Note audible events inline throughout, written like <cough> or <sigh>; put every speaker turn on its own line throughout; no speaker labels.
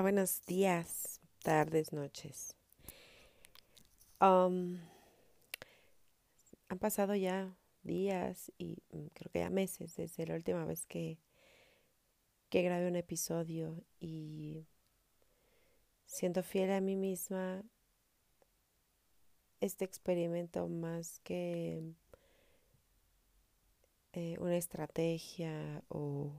Buenos días, tardes, noches. Han pasado ya días y mm, creo que ya meses desde la última vez que, que grabé un episodio y siendo fiel a mí misma este experimento más que eh, una estrategia o,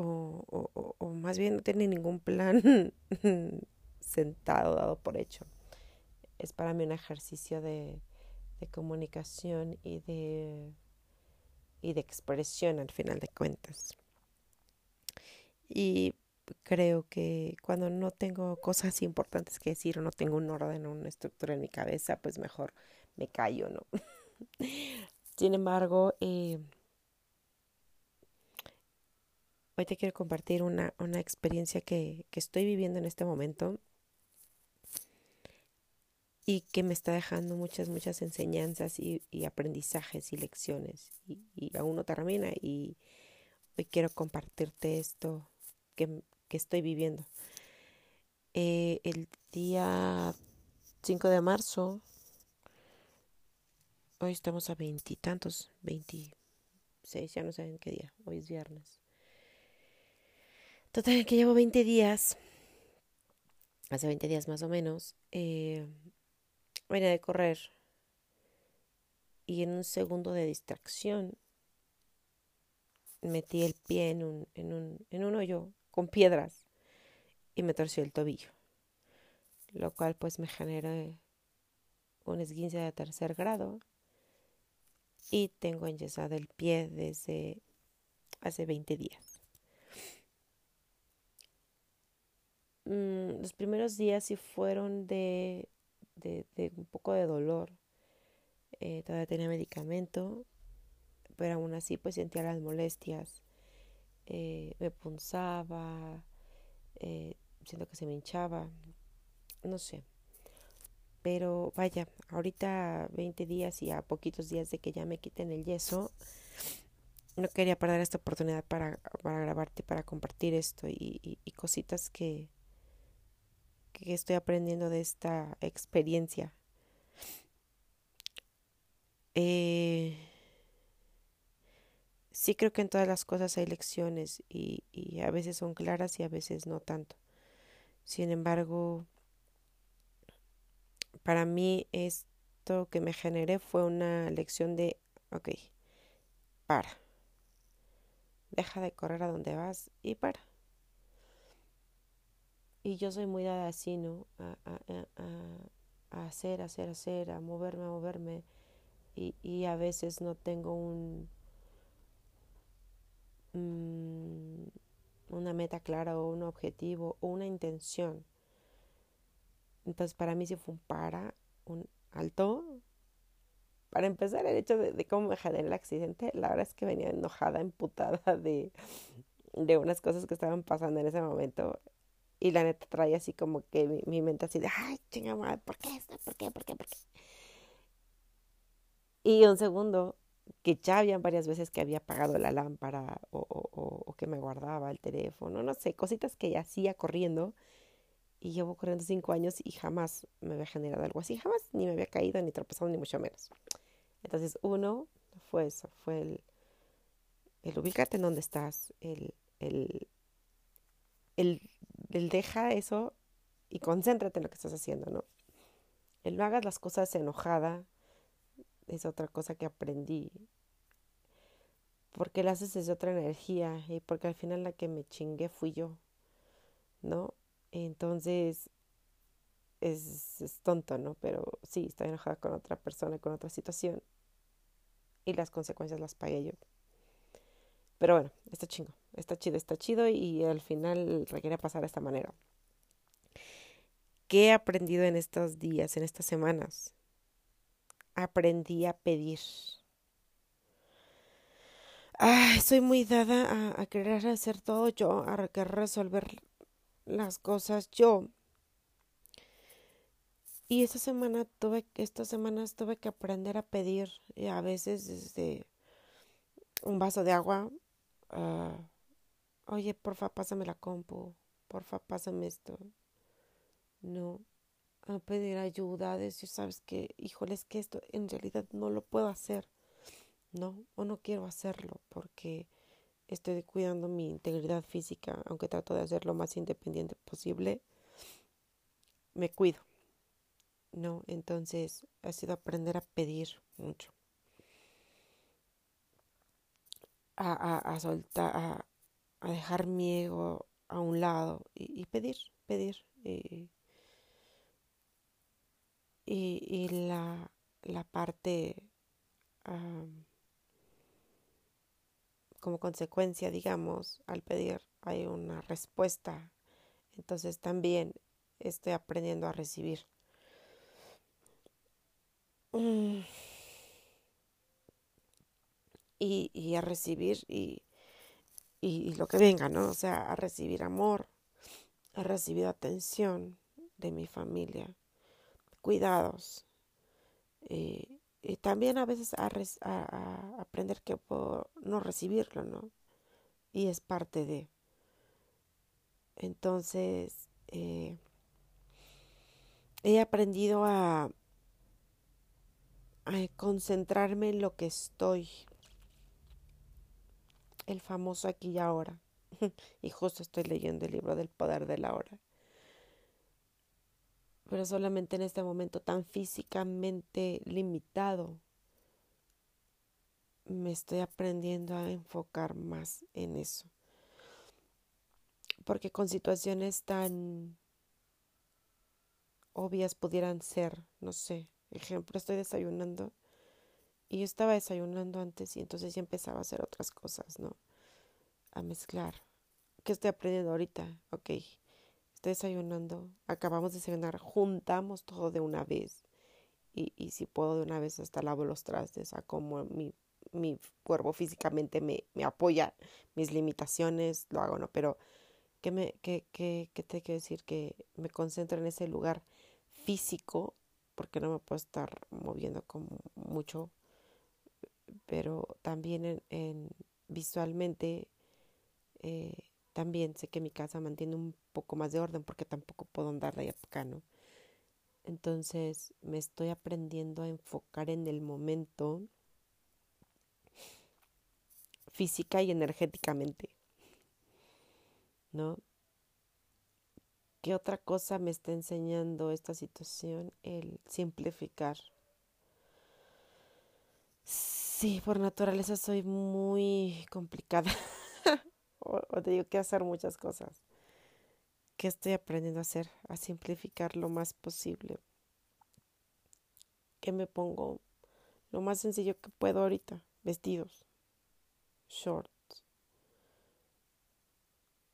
o, o, más bien no tiene ningún plan <laughs> sentado, dado por hecho. Es para mí un ejercicio de, de comunicación y de, y de expresión al final de cuentas. Y creo que cuando no tengo cosas importantes que decir o no tengo un orden o una estructura en mi cabeza, pues mejor me callo, ¿no? <laughs> Sin embargo, eh, hoy te quiero compartir una, una experiencia que, que, estoy viviendo en este momento y que me está dejando muchas, muchas enseñanzas y, aprendizajes y lecciones. Y, aún no termina y hoy quiero compartirte esto que, que estoy viviendo. Eh, el día 5 de marzo, hoy estamos a veintitantos, veintiséis, ya no sé qué día, hoy es viernes. Total, que llevo 20 días, hace 20 días más o menos, eh, venía de correr y en un segundo de distracción metí el pie en un, en un, en un hoyo con piedras y me torció el tobillo, lo cual pues me generó un esguince de tercer grado y tengo enyesado el pie desde hace 20 días. Mm, los primeros días sí fueron de, un poco de dolor. Eh, todavía tenía medicamento, pero aún así pues sentía las molestias eh, me punzaba, eh, siento que se me hinchaba, no sé. Pero vaya, ahorita 20 días y a poquitos días de que ya me quiten el yeso, no quería perder esta oportunidad para, grabarte, para compartir esto y, cositas que, que estoy aprendiendo de esta experiencia. Eh, sí creo que en todas las cosas hay lecciones y, y a veces son claras y a veces no tanto. Sin embargo, para mí esto que me generé fue una lección de, ok, para. Deja de correr a donde vas y para. Y yo soy muy dada así, ¿no? A, a, a, hacer, hacer, hacer, a moverme, a moverme. Y, y a veces no tengo un Mm, una meta clara o un objetivo o una intención. Entonces para mí sí fue un para, un alto. Para empezar, el hecho de, cómo me generé el accidente, la verdad es que venía enojada, <laughs> emputada de, de unas cosas que estaban pasando en ese momento. Y la neta traía así como que mi, mente así de, ay, chingada, ¿por qué esto? ¿Por qué? ¿Por qué? ¿Por qué? Y un segundo, que ya habían varias veces que había apagado la lámpara o, o, o, que me guardaba el teléfono, no sé, cositas que hacía corriendo y llevo corriendo cinco años y jamás me había generado algo así, jamás ni me había caído ni tropezado ni mucho menos. Entonces uno fue eso, fue el, el ubicarte en donde estás, el, el, el, el deja eso y concéntrate en lo que estás haciendo, ¿no? El no hagas las cosas enojada, es otra cosa que aprendí. Porque la haces desde otra energía y porque al final la que me chingué fui yo, ¿no? Entonces, es, es tonto, ¿no? Pero sí, estoy enojada con otra persona, con otra situación. Y las consecuencias las pagué yo. Pero bueno, está chingo, está chido, está chido y al final requiere pasar de esta manera. ¿Qué he aprendido en estos días, en estas semanas? Aprendí a pedir. Ay, soy muy dada a, querer hacer todo yo, a querer resolver las cosas yo. Y esta semana tuve, estas semanas tuve que aprender a pedir, a veces desde un vaso de agua, uh, oye, porfa, pásame la compu, porfa, pásame esto. No, a pedir ayuda, decir, sabes que, híjole, es que esto en realidad no lo puedo hacer, no, o no quiero hacerlo porque estoy cuidando mi integridad física, aunque trato de hacer lo más independiente posible, me cuido. No, entonces ha sido aprender a pedir mucho. A, a, a soltar, a, a, dejar mi ego a un lado y, pedir, pedir. Y, y, y la, la parte um, como consecuencia, digamos, al pedir hay una respuesta. Entonces también estoy aprendiendo a recibir. Mm. Y, a recibir y, y, lo que venga, ¿no? O sea, a recibir amor, a recibir atención de mi familia, cuidados. Eh, y también a veces a aprender que puedo no recibirlo, ¿no? Y es parte de. Entonces, eh, he aprendido a, a concentrarme en lo que estoy. El famoso aquí y ahora. <laughs> y justo estoy leyendo el libro del poder de la hora pero solamente en este momento tan físicamente limitado me estoy aprendiendo a enfocar más en eso. Porque con situaciones tan obvias pudieran ser, no sé, ejemplo, estoy desayunando y yo estaba desayunando antes y entonces ya empezaba a hacer otras cosas, ¿no? A mezclar. ¿Qué estoy aprendiendo ahorita? Ok, estoy desayunando, acabamos de desayunar, juntamos todo de una vez. Y, y si puedo de una vez hasta lavo los trastes, a como mi, mi cuerpo físicamente me, me apoya, mis limitaciones, lo hago, ¿no? Pero, ¿qué, me, qué, qué, qué te quiero decir? Que me concentro en ese lugar físico, porque no me puedo estar moviendo como mucho, pero también en, en visualmente eh, también sé que mi casa mantiene un poco más de orden porque tampoco puedo andar de acá, ¿no? Entonces me estoy aprendiendo a enfocar en el momento física y energéticamente, ¿no? ¿Qué otra cosa me está enseñando esta situación? El simplificar. Por naturaleza soy muy complicada. <laughs> o, o te digo que hacer muchas cosas. ¿Qué estoy aprendiendo a hacer? A simplificar lo más posible. ¿Qué me pongo? Lo más sencillo que puedo ahorita. Vestidos. Shorts.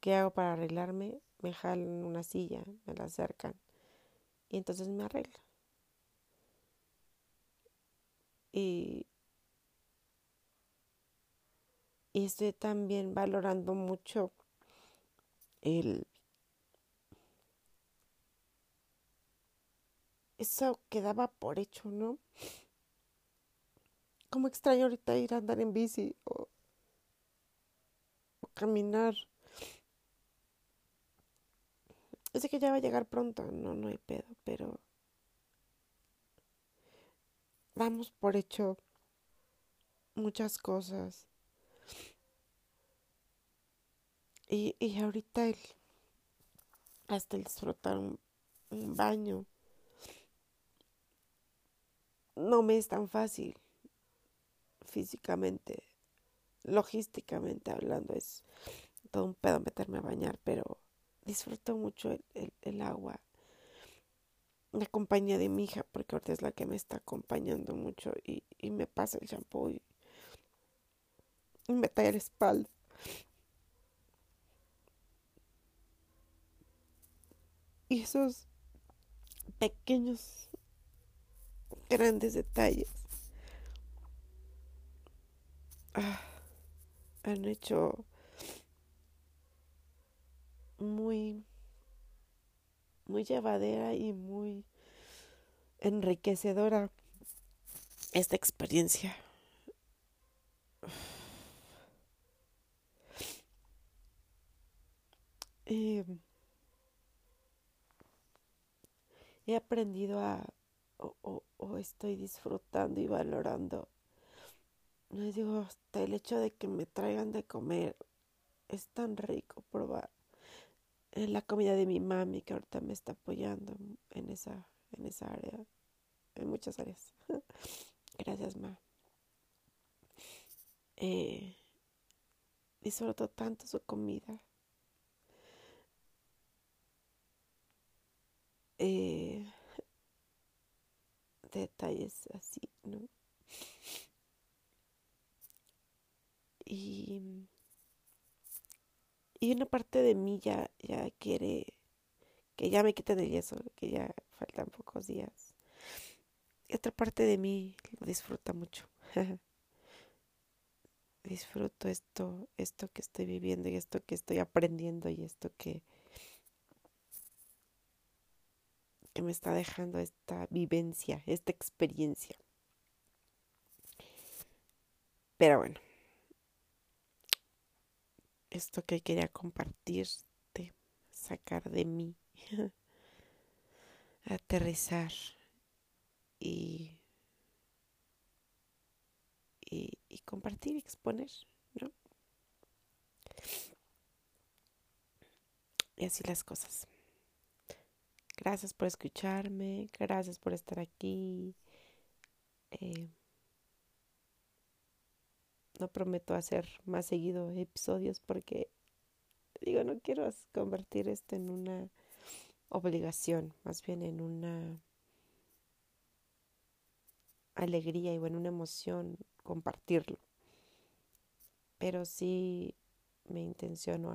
¿Qué hago para arreglarme? Me jalan una silla, me la acercan. Y entonces me arreglo. Y y estoy también valorando mucho el eso quedaba por hecho, ¿no? Como extraño ahorita ir a andar en bici o, caminar. Sé que ya va a llegar pronto, no, no hay pedo, pero damos por hecho muchas cosas. Y, y ahorita el, hasta el disfrutar un, un baño no me es tan fácil físicamente, logísticamente hablando, es todo un pedo meterme a bañar, pero disfruto mucho el, el, el agua. la compañía de mi hija, porque ahorita es la que me está acompañando mucho y, y me pasa el shampoo y, y me la espalda. Y esos pequeños, grandes detalles ah, han hecho muy, muy llevadera y muy enriquecedora esta experiencia. Eh, he aprendido a, o, estoy disfrutando y valorando. No digo, hasta el hecho de que me traigan de comer, es tan rico probar la comida de mi mami que ahorita me está apoyando en esa, en esa área, en muchas áreas. <laughs> Gracias, ma. Eh, disfruto tanto su comida. Eh, detalles así, ¿no? Y, y una parte de mí ya, ya quiere que ya me quiten el yeso, que ya faltan pocos días. Y otra parte de mí disfruta mucho. <laughs> Disfruto esto, esto que estoy viviendo y esto que estoy aprendiendo y esto que, que me está dejando esta vivencia, esta experiencia. Pero bueno, esto que quería compartirte, sacar de mí, <laughs> aterrizar y, y, y compartir, exponer, ¿no? Y así las cosas. Gracias por escucharme, gracias por estar aquí. Eh, no prometo hacer más seguido episodios porque digo, no quiero convertir esto en una obligación, más bien en una alegría y en una emoción compartirlo. Pero sí me intenciono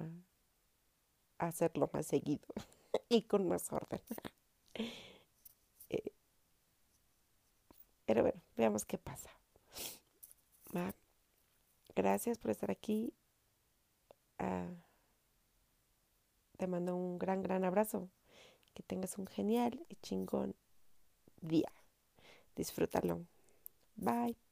a hacerlo más seguido. <laughs> <laughs> y con más orden. <laughs> Eh, pero bueno, veamos qué pasa. Gracias por estar aquí. Ah, te mando un gran, gran abrazo. Que tengas un genial y chingón día. Disfrútalo. Bye.